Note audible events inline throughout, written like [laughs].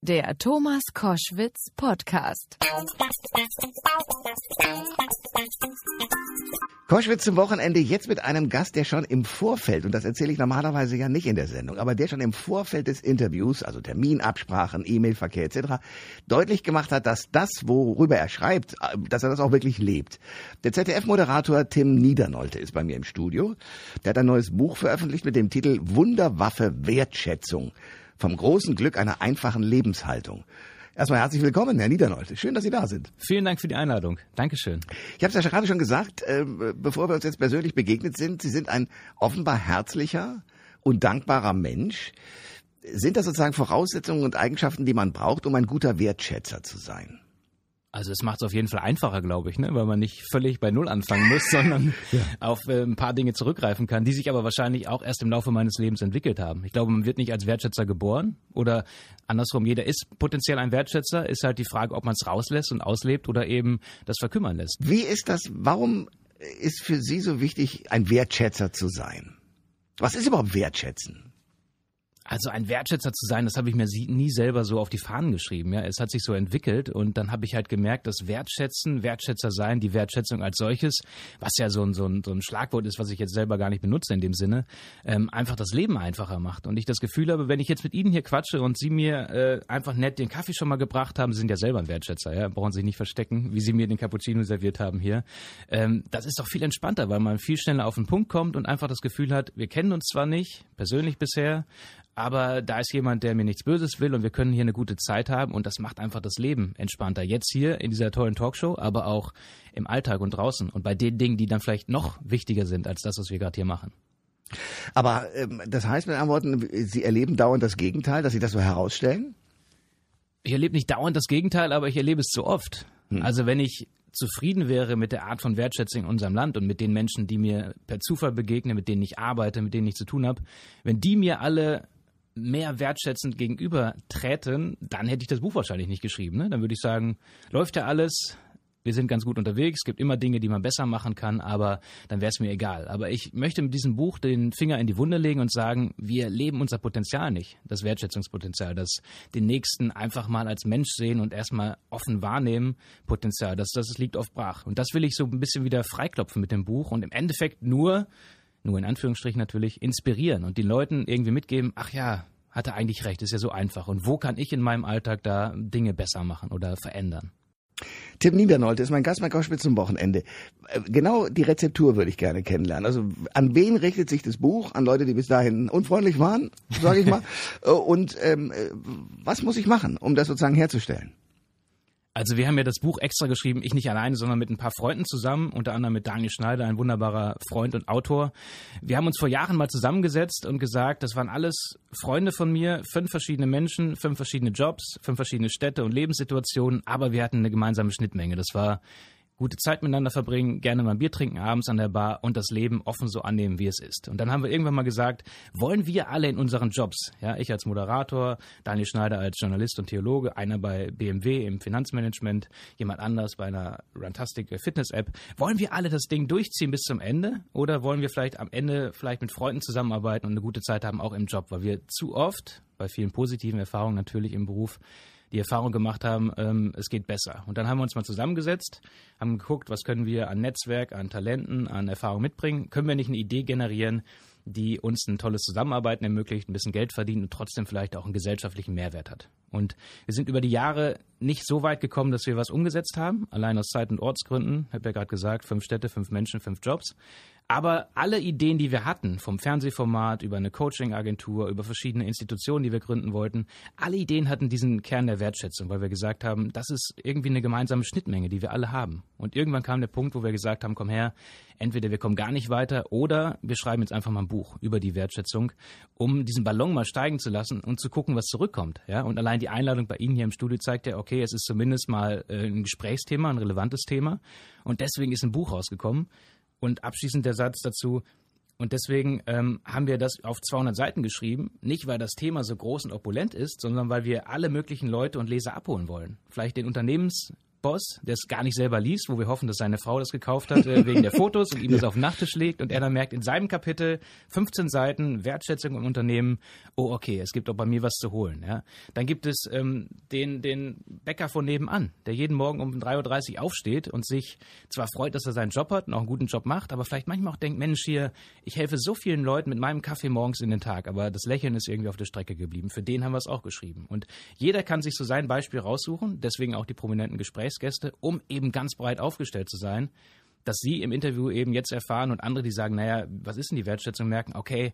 Der Thomas Koschwitz Podcast. Koschwitz zum Wochenende jetzt mit einem Gast, der schon im Vorfeld, und das erzähle ich normalerweise ja nicht in der Sendung, aber der schon im Vorfeld des Interviews, also Terminabsprachen, E-Mail-Verkehr etc., deutlich gemacht hat, dass das, worüber er schreibt, dass er das auch wirklich lebt. Der ZDF-Moderator Tim Niedernolte ist bei mir im Studio. Der hat ein neues Buch veröffentlicht mit dem Titel Wunderwaffe Wertschätzung vom großen Glück einer einfachen Lebenshaltung. Erstmal herzlich willkommen, Herr Niedernold. Schön, dass Sie da sind. Vielen Dank für die Einladung. Dankeschön. Ich habe es ja gerade schon gesagt, äh, bevor wir uns jetzt persönlich begegnet sind, Sie sind ein offenbar herzlicher und dankbarer Mensch. Sind das sozusagen Voraussetzungen und Eigenschaften, die man braucht, um ein guter Wertschätzer zu sein? Also es macht es auf jeden Fall einfacher, glaube ich, ne? weil man nicht völlig bei Null anfangen muss, [laughs] sondern ja. auf äh, ein paar Dinge zurückgreifen kann, die sich aber wahrscheinlich auch erst im Laufe meines Lebens entwickelt haben. Ich glaube, man wird nicht als Wertschätzer geboren oder andersrum, jeder ist potenziell ein Wertschätzer, ist halt die Frage, ob man es rauslässt und auslebt oder eben das verkümmern lässt. Wie ist das, warum ist für Sie so wichtig, ein Wertschätzer zu sein? Was ist überhaupt Wertschätzen? Also ein Wertschätzer zu sein, das habe ich mir nie selber so auf die Fahnen geschrieben. Ja, es hat sich so entwickelt und dann habe ich halt gemerkt, dass Wertschätzen, Wertschätzer sein, die Wertschätzung als solches, was ja so ein, so ein, so ein Schlagwort ist, was ich jetzt selber gar nicht benutze in dem Sinne, ähm, einfach das Leben einfacher macht. Und ich das Gefühl habe, wenn ich jetzt mit Ihnen hier quatsche und Sie mir äh, einfach nett den Kaffee schon mal gebracht haben, Sie sind ja selber ein Wertschätzer, ja, brauchen sich nicht verstecken, wie Sie mir den Cappuccino serviert haben hier. Ähm, das ist doch viel entspannter, weil man viel schneller auf den Punkt kommt und einfach das Gefühl hat, wir kennen uns zwar nicht persönlich bisher, aber da ist jemand, der mir nichts Böses will und wir können hier eine gute Zeit haben und das macht einfach das Leben entspannter. Jetzt hier in dieser tollen Talkshow, aber auch im Alltag und draußen und bei den Dingen, die dann vielleicht noch wichtiger sind als das, was wir gerade hier machen. Aber ähm, das heißt mit anderen Worten, Sie erleben dauernd das Gegenteil, dass Sie das so herausstellen? Ich erlebe nicht dauernd das Gegenteil, aber ich erlebe es zu oft. Hm. Also wenn ich zufrieden wäre mit der Art von Wertschätzung in unserem Land und mit den Menschen, die mir per Zufall begegnen, mit denen ich arbeite, mit denen ich zu tun habe, wenn die mir alle mehr wertschätzend gegenüber träten, dann hätte ich das Buch wahrscheinlich nicht geschrieben. Ne? Dann würde ich sagen, läuft ja alles, wir sind ganz gut unterwegs, es gibt immer Dinge, die man besser machen kann, aber dann wäre es mir egal. Aber ich möchte mit diesem Buch den Finger in die Wunde legen und sagen, wir leben unser Potenzial nicht, das Wertschätzungspotenzial, das den Nächsten einfach mal als Mensch sehen und erstmal offen wahrnehmen, Potenzial, das, das liegt auf Brach. Und das will ich so ein bisschen wieder freiklopfen mit dem Buch und im Endeffekt nur nur in Anführungsstrichen natürlich, inspirieren und den Leuten irgendwie mitgeben, ach ja, hat er eigentlich recht, ist ja so einfach. Und wo kann ich in meinem Alltag da Dinge besser machen oder verändern? Tim Niedernolte ist mein Gast bei Kauschwitz zum Wochenende. Äh, genau die Rezeptur würde ich gerne kennenlernen. Also an wen richtet sich das Buch? An Leute, die bis dahin unfreundlich waren, sage ich mal. [laughs] Äh, und ähm, äh, was muss ich machen, um das sozusagen herzustellen? Also wir haben ja das Buch extra geschrieben, ich nicht alleine, sondern mit ein paar Freunden zusammen, unter anderem mit Daniel Schneider, ein wunderbarer Freund und Autor. Wir haben uns vor Jahren mal zusammengesetzt und gesagt, das waren alles Freunde von mir, fünf verschiedene Menschen, fünf verschiedene Jobs, fünf verschiedene Städte und Lebenssituationen, aber wir hatten eine gemeinsame Schnittmenge. Das war gute Zeit miteinander verbringen, gerne mal ein Bier trinken abends an der Bar und das Leben offen so annehmen, wie es ist. Und dann haben wir irgendwann mal gesagt, wollen wir alle in unseren Jobs, ja, ich als Moderator, Daniel Schneider als Journalist und Theologe, einer bei BMW im Finanzmanagement, jemand anders bei einer Runtastic Fitness App, wollen wir alle das Ding durchziehen bis zum Ende? Oder wollen wir vielleicht am Ende vielleicht mit Freunden zusammenarbeiten und eine gute Zeit haben, auch im Job, weil wir zu oft, bei vielen positiven Erfahrungen natürlich im Beruf, die Erfahrung gemacht haben, ähm, es geht besser. Und dann haben wir uns mal zusammengesetzt, haben geguckt, was können wir an Netzwerk, an Talenten, an Erfahrung mitbringen. Können wir nicht eine Idee generieren, die uns ein tolles Zusammenarbeiten ermöglicht, ein bisschen Geld verdient und trotzdem vielleicht auch einen gesellschaftlichen Mehrwert hat. Und wir sind über die Jahre nicht so weit gekommen, dass wir was umgesetzt haben, allein aus Zeit- und Ortsgründen. Ich habe ja gerade gesagt, fünf Städte, fünf Menschen, fünf Jobs. Aber alle Ideen, die wir hatten, vom Fernsehformat über eine Coaching-Agentur, über verschiedene Institutionen, die wir gründen wollten, alle Ideen hatten diesen Kern der Wertschätzung, weil wir gesagt haben, das ist irgendwie eine gemeinsame Schnittmenge, die wir alle haben. Und irgendwann kam der Punkt, wo wir gesagt haben, komm her, entweder wir kommen gar nicht weiter oder wir schreiben jetzt einfach mal ein Buch über die Wertschätzung, um diesen Ballon mal steigen zu lassen und zu gucken, was zurückkommt. Ja? Und allein die Einladung bei Ihnen hier im Studio zeigt ja, okay, es ist zumindest mal äh, ein Gesprächsthema, ein relevantes Thema. Und deswegen ist ein Buch rausgekommen. Und abschließend der Satz dazu, und deswegen ähm, haben wir das auf 200 Seiten geschrieben, nicht weil das Thema so groß und opulent ist, sondern weil wir alle möglichen Leute und Leser abholen wollen. Vielleicht den Unternehmens Boss, der es gar nicht selber liest, wo wir hoffen, dass seine Frau das gekauft hat äh, [laughs] wegen der Fotos und ihm das auf den Nachttisch legt und er dann merkt in seinem Kapitel 15 Seiten Wertschätzung im Unternehmen, oh okay, es gibt auch bei mir was zu holen. Ja. Dann gibt es ähm, den, den Bäcker von nebenan, der jeden Morgen um 3.30 Uhr aufsteht und sich zwar freut, dass er seinen Job hat und auch einen guten Job macht, aber vielleicht manchmal auch denkt, Mensch hier, ich helfe so vielen Leuten mit meinem Kaffee morgens in den Tag, aber das Lächeln ist irgendwie auf der Strecke geblieben. Für den haben wir es auch geschrieben. Und jeder kann sich so sein Beispiel raussuchen, deswegen auch die prominenten Gesprächsgäste, um eben ganz breit aufgestellt zu sein, dass Sie im Interview eben jetzt erfahren und andere, die sagen, naja, was ist denn die Wertschätzung, merken, okay,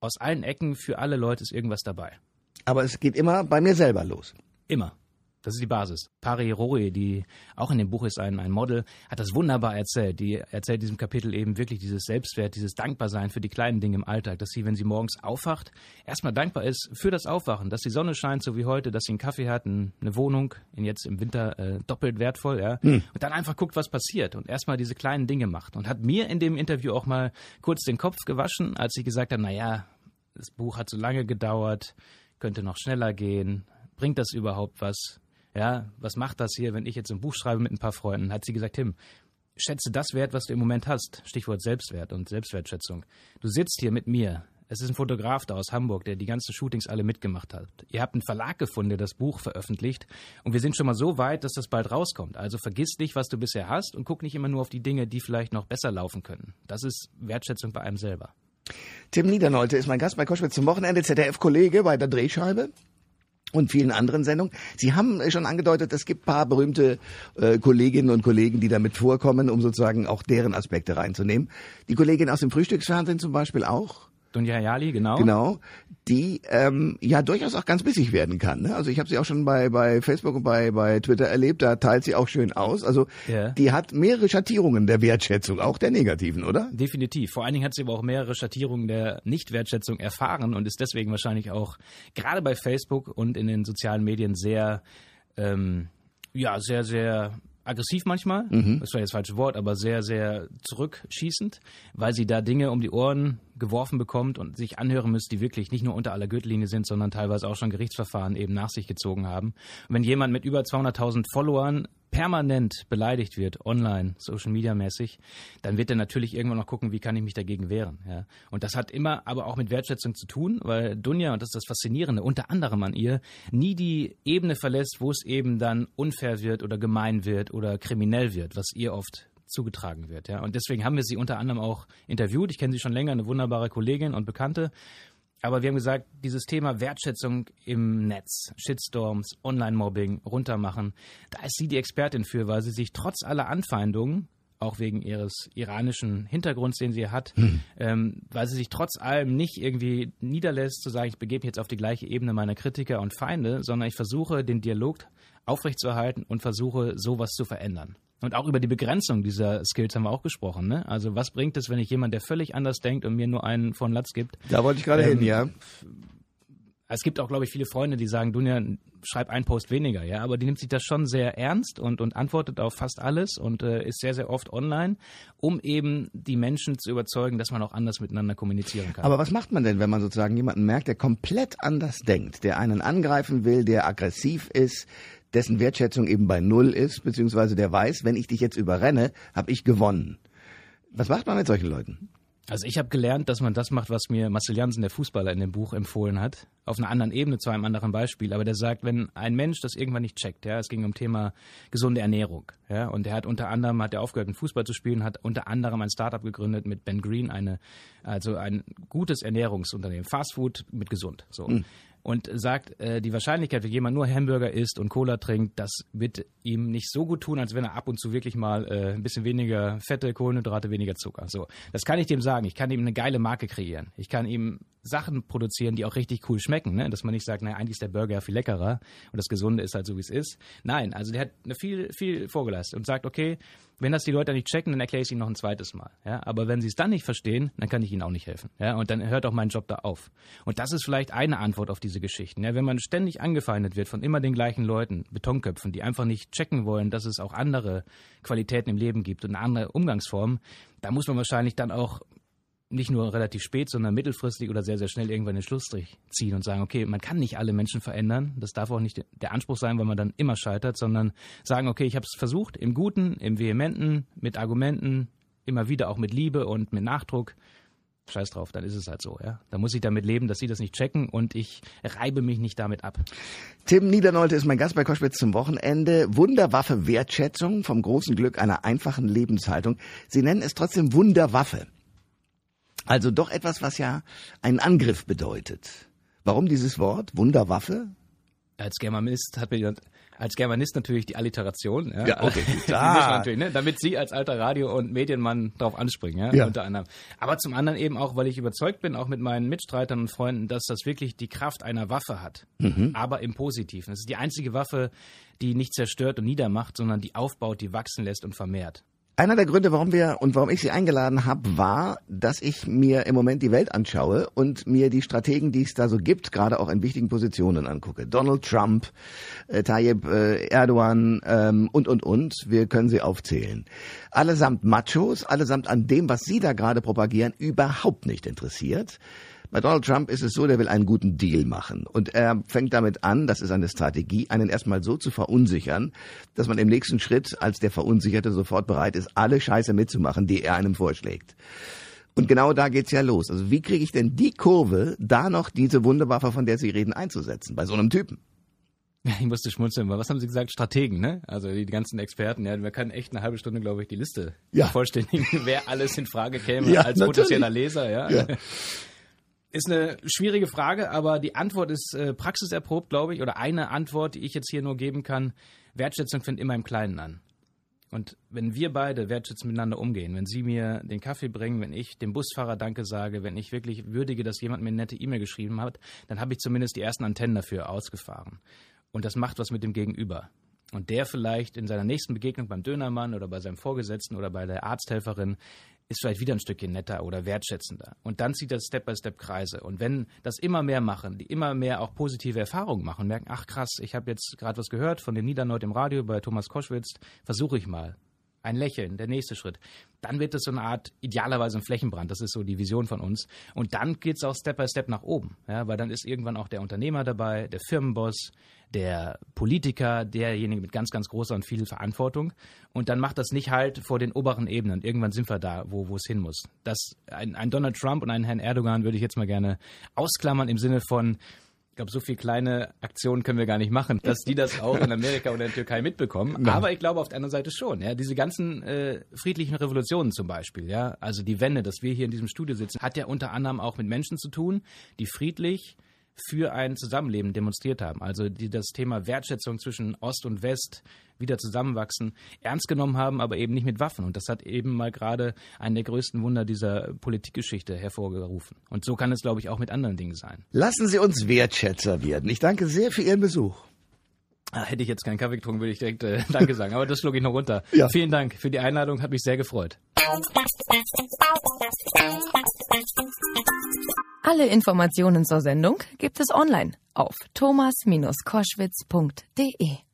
aus allen Ecken für alle Leute ist irgendwas dabei. Aber es geht immer bei mir selber los. Immer. Das ist die Basis. Pari Roe, die auch in dem Buch ist ein, ein Model, hat das wunderbar erzählt. Die erzählt in diesem Kapitel eben wirklich dieses Selbstwert, dieses Dankbarsein für die kleinen Dinge im Alltag, dass sie, wenn sie morgens aufwacht, erstmal dankbar ist für das Aufwachen, dass die Sonne scheint, so wie heute, dass sie einen Kaffee hat, eine Wohnung, jetzt im Winter äh, doppelt wertvoll, ja. Hm. Und dann einfach guckt, was passiert und erstmal diese kleinen Dinge macht. Und hat mir in dem Interview auch mal kurz den Kopf gewaschen, als sie gesagt hat, naja, das Buch hat so lange gedauert, könnte noch schneller gehen, bringt das überhaupt was? Ja, was macht das hier, wenn ich jetzt ein Buch schreibe mit ein paar Freunden? Hat sie gesagt, Tim, schätze das Wert, was du im Moment hast. Stichwort Selbstwert und Selbstwertschätzung. Du sitzt hier mit mir. Es ist ein Fotograf da aus Hamburg, der die ganzen Shootings alle mitgemacht hat. Ihr habt einen Verlag gefunden, der das Buch veröffentlicht. Und wir sind schon mal so weit, dass das bald rauskommt. Also vergiss nicht, was du bisher hast und guck nicht immer nur auf die Dinge, die vielleicht noch besser laufen können. Das ist Wertschätzung bei einem selber. Tim Niedernolte ist mein Gast bei Koschwitz zum Wochenende, ZDF-Kollege bei der Drehscheibe und vielen anderen Sendungen. Sie haben schon angedeutet, es gibt paar berühmte äh, Kolleginnen und Kollegen, die damit vorkommen, um sozusagen auch deren Aspekte reinzunehmen. Die Kollegin aus dem Frühstücksfernsehen zum Beispiel auch. Dunja Hayali, genau. Genau, die ähm, ja durchaus auch ganz bissig werden kann. Ne? Also ich habe sie auch schon bei, bei Facebook und bei, bei Twitter erlebt, da teilt sie auch schön aus. Also ja. die hat mehrere Schattierungen der Wertschätzung, auch der negativen, oder? Definitiv. Vor allen Dingen hat sie aber auch mehrere Schattierungen der Nichtwertschätzung erfahren und ist deswegen wahrscheinlich auch gerade bei Facebook und in den sozialen Medien sehr, ähm, ja, sehr, sehr aggressiv manchmal, mhm. das war jetzt das falsche Wort, aber sehr, sehr zurückschießend, weil sie da Dinge um die Ohren geworfen bekommt und sich anhören müsst, die wirklich nicht nur unter aller Gürtellinie sind, sondern teilweise auch schon Gerichtsverfahren eben nach sich gezogen haben. Und wenn jemand mit über 200.000 Followern permanent beleidigt wird, online, Social Media mäßig, dann wird er natürlich irgendwann noch gucken, wie kann ich mich dagegen wehren. Ja. Und das hat immer aber auch mit Wertschätzung zu tun, weil Dunja, und das ist das Faszinierende, unter anderem an ihr, nie die Ebene verlässt, wo es eben dann unfair wird oder gemein wird oder kriminell wird, was ihr oft zugetragen wird. Ja. Und deswegen haben wir sie unter anderem auch interviewt. Ich kenne sie schon länger, eine wunderbare Kollegin und Bekannte. Aber wir haben gesagt, dieses Thema Wertschätzung im Netz, Shitstorms, Online-Mobbing, runtermachen, da ist sie die Expertin für, weil sie sich trotz aller Anfeindungen, auch wegen ihres iranischen Hintergrunds, den sie hat, hm. ähm, weil sie sich trotz allem nicht irgendwie niederlässt, zu sagen, ich begebe jetzt auf die gleiche Ebene meiner Kritiker und Feinde, sondern ich versuche, den Dialog aufrechtzuerhalten und versuche, sowas zu verändern. Und auch über die Begrenzung dieser Skills haben wir auch gesprochen. Ne? Also was bringt es, wenn ich jemand, der völlig anders denkt und mir nur einen von Latz gibt? Da wollte ich gerade ähm, hin, ja. Es gibt auch, glaube ich, viele Freunde, die sagen, Dunja, schreib einen Post weniger, ja, aber die nimmt sich das schon sehr ernst und, und antwortet auf fast alles und äh, ist sehr, sehr oft online, um eben die Menschen zu überzeugen, dass man auch anders miteinander kommunizieren kann. Aber was macht man denn, wenn man sozusagen jemanden merkt, der komplett anders denkt, der einen angreifen will, der aggressiv ist, dessen Wertschätzung eben bei Null ist, beziehungsweise der weiß, wenn ich dich jetzt überrenne, habe ich gewonnen. Was macht man mit solchen Leuten? Also ich habe gelernt, dass man das macht, was mir Marcel Jansen, der Fußballer, in dem Buch empfohlen hat. Auf einer anderen Ebene, zu einem anderen Beispiel. Aber der sagt, wenn ein Mensch das irgendwann nicht checkt, ja, es ging um Thema gesunde Ernährung, ja, und er hat unter anderem, hat er aufgehört, mit Fußball zu spielen, hat unter anderem ein Startup gegründet mit Ben Green, eine, also ein gutes Ernährungsunternehmen, Fastfood mit gesund, so. Mhm und sagt, äh, die Wahrscheinlichkeit, wenn jemand nur Hamburger isst und Cola trinkt, das wird ihm nicht so gut tun, als wenn er ab und zu wirklich mal äh, ein bisschen weniger Fette, Kohlenhydrate, weniger Zucker. So, das kann ich dem sagen. Ich kann ihm eine geile Marke kreieren. Ich kann ihm Sachen produzieren, die auch richtig cool schmecken, ne? dass man nicht sagt, naja, eigentlich ist der Burger viel leckerer und das Gesunde ist halt so, wie es ist. Nein, also der hat viel, viel vorgeleistet und sagt, okay, wenn das die Leute nicht checken, dann erkläre ich es ihnen noch ein zweites Mal. Ja? Aber wenn sie es dann nicht verstehen, dann kann ich ihnen auch nicht helfen. Ja? Und dann hört auch mein Job da auf. Und das ist vielleicht eine Antwort auf diese Geschichten. Ja? Wenn man ständig angefeindet wird von immer den gleichen Leuten, Betonköpfen, die einfach nicht checken wollen, dass es auch andere Qualitäten im Leben gibt und eine andere Umgangsform, da muss man wahrscheinlich dann auch nicht nur relativ spät, sondern mittelfristig oder sehr, sehr schnell irgendwann den Schlussstrich ziehen und sagen, okay, man kann nicht alle Menschen verändern. Das darf auch nicht der Anspruch sein, weil man dann immer scheitert, sondern sagen, okay, ich habe es versucht, im Guten, im Vehementen, mit Argumenten, immer wieder auch mit Liebe und mit Nachdruck. Scheiß drauf, dann ist es halt so, ja. Da muss ich damit leben, dass sie das nicht checken und ich reibe mich nicht damit ab. Tim Niedernolte ist mein Gast bei Koschwitz zum Wochenende. Wunderwaffe Wertschätzung vom großen Glück einer einfachen Lebenshaltung. Sie nennen es trotzdem Wunderwaffe. Also doch etwas, was ja einen Angriff bedeutet. Warum dieses Wort? Wunderwaffe? Als Germanist hat mir als Germanist natürlich die Alliteration. Ja, ja okay. [laughs] ah. natürlich, ne? Damit Sie als alter Radio- und Medienmann darauf anspringen, ja? ja, unter anderem. Aber zum anderen eben auch, weil ich überzeugt bin, auch mit meinen Mitstreitern und Freunden, dass das wirklich die Kraft einer Waffe hat, mhm. aber im Positiven. Es ist die einzige Waffe, die nicht zerstört und niedermacht, sondern die aufbaut, die wachsen lässt und vermehrt. Einer der Gründe, warum wir und warum ich Sie eingeladen habe, war, dass ich mir im Moment die Welt anschaue und mir die Strategen, die es da so gibt, gerade auch in wichtigen Positionen angucke. Donald Trump, äh, Tayyip äh, Erdogan ähm, und, und, und. Wir können sie aufzählen. Allesamt Machos, allesamt an dem, was Sie da gerade propagieren, überhaupt nicht interessiert. Bei Donald Trump ist es so, der will einen guten Deal machen. Und er fängt damit an, das ist eine Strategie, einen erstmal so zu verunsichern, dass man im nächsten Schritt als der Verunsicherte sofort bereit ist, alle Scheiße mitzumachen, die er einem vorschlägt. Und genau da geht's ja los. Also wie kriege ich denn die Kurve, da noch diese Wunderwaffe, von der Sie reden, einzusetzen, bei so einem Typen? [laughs] Ich musste schmunzeln, was haben Sie gesagt? Strategen, ne? Also die ganzen Experten, ja, wir können echt eine halbe Stunde, glaube ich, die Liste ja. [laughs] vollständigen, wer alles in Frage käme ja, als natürlich. potenzieller Leser, ja. ja. [laughs] Ist eine schwierige Frage, aber die Antwort ist äh, praxiserprobt, glaube ich, oder eine Antwort, die ich jetzt hier nur geben kann. Wertschätzung fängt immer im Kleinen an. Und wenn wir beide wertschätzend miteinander umgehen, wenn Sie mir den Kaffee bringen, wenn ich dem Busfahrer Danke sage, wenn ich wirklich würdige, dass jemand mir eine nette E-Mail geschrieben hat, dann habe ich zumindest die ersten Antennen dafür ausgefahren. Und das macht was mit dem Gegenüber. Und der vielleicht in seiner nächsten Begegnung beim Dönermann oder bei seinem Vorgesetzten oder bei der Arzthelferin ist vielleicht wieder ein Stückchen netter oder wertschätzender. Und dann zieht das Step by Step Kreise. Und wenn das immer mehr machen, die immer mehr auch positive Erfahrungen machen, merken, ach krass, ich habe jetzt gerade was gehört von dem Niederneut im Radio bei Thomas Koschwitz, versuche ich mal. Ein Lächeln, der nächste Schritt. Dann wird es so eine Art, idealerweise ein Flächenbrand. Das ist so die Vision von uns. Und dann geht es auch Step by Step nach oben. Ja, weil dann ist irgendwann auch der Unternehmer dabei, der Firmenboss, der Politiker, derjenige mit ganz, ganz großer und viel Verantwortung. Und dann macht das nicht halt vor den oberen Ebenen. Irgendwann sind wir da, wo, wo es hin muss. Das, ein, ein Donald Trump und einen Herrn Erdogan würde ich jetzt mal gerne ausklammern im Sinne von, ich glaube, so viele kleine Aktionen können wir gar nicht machen, dass die das auch in Amerika oder in der Türkei mitbekommen. Nein. Aber ich glaube auf der anderen Seite schon. Ja, diese ganzen äh, friedlichen Revolutionen zum Beispiel, ja, also die Wende, dass wir hier in diesem Studio sitzen, hat ja unter anderem auch mit Menschen zu tun, die friedlich für ein Zusammenleben demonstriert haben. Also die das Thema Wertschätzung zwischen Ost und West wieder zusammenwachsen, ernst genommen haben, aber eben nicht mit Waffen. Und das hat eben mal gerade einen der größten Wunder dieser Politikgeschichte hervorgerufen. Und so kann es, glaube ich, auch mit anderen Dingen sein. Lassen Sie uns Wertschätzer werden. Ich danke sehr für Ihren Besuch. Ah, hätte ich jetzt keinen Kaffee getrunken, würde ich direkt äh, [laughs] Danke sagen. Aber das schlug ich noch runter. Ja. Vielen Dank für die Einladung, hat mich sehr gefreut. Alle Informationen zur Sendung gibt es online auf thomas-koschwitz.de.